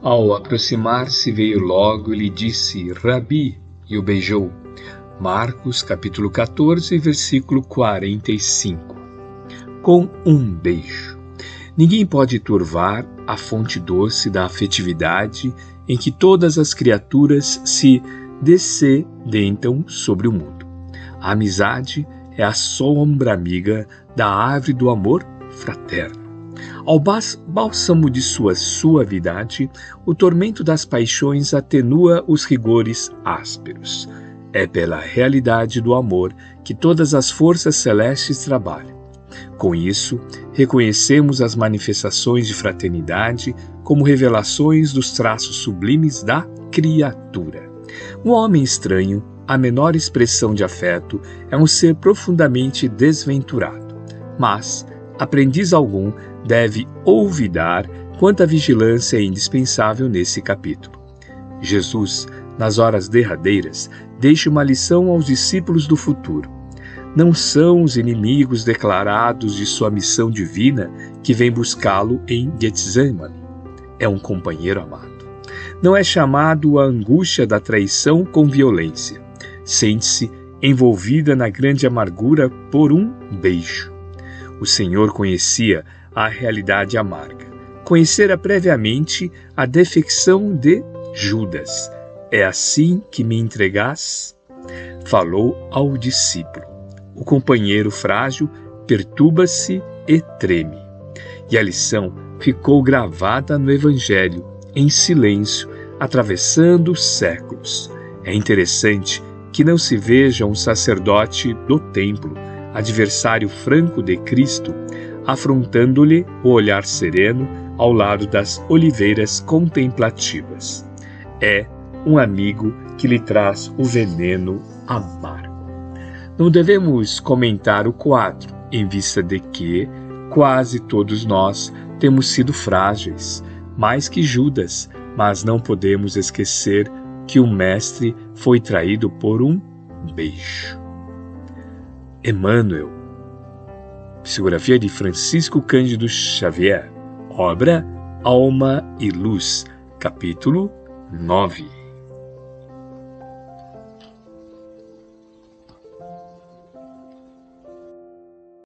Ao aproximar-se, veio logo e lhe disse: Rabi, e o beijou. Marcos, capítulo 14, versículo 45. Com um beijo. Ninguém pode turvar a fonte doce da afetividade em que todas as criaturas se descedentam sobre o mundo. A amizade é a sombra amiga da árvore do amor fraterno. Ao bálsamo de sua suavidade, o tormento das paixões atenua os rigores ásperos. É pela realidade do amor que todas as forças celestes trabalham. Com isso, reconhecemos as manifestações de fraternidade como revelações dos traços sublimes da criatura. Um homem estranho, a menor expressão de afeto, é um ser profundamente desventurado. Mas, aprendiz algum deve olvidar quanta vigilância é indispensável nesse capítulo. Jesus, nas horas derradeiras, deixa uma lição aos discípulos do futuro. Não são os inimigos declarados de sua missão divina que vêm buscá-lo em Getsemane. É um companheiro amado. Não é chamado a angústia da traição com violência. Sente-se envolvida na grande amargura por um beijo. O Senhor conhecia a realidade amarga. Conhecera previamente a defecção de Judas. É assim que me entregás? Falou ao discípulo. O companheiro frágil perturba-se e treme. E a lição ficou gravada no Evangelho, em silêncio, atravessando séculos. É interessante que não se veja um sacerdote do templo, adversário franco de Cristo, afrontando-lhe o olhar sereno ao lado das oliveiras contemplativas. É um amigo que lhe traz o veneno amargo. Não devemos comentar o quadro, em vista de que quase todos nós temos sido frágeis, mais que Judas, mas não podemos esquecer que o Mestre foi traído por um beijo. Emmanuel Psicografia de Francisco Cândido Xavier. Obra Alma e Luz, capítulo 9.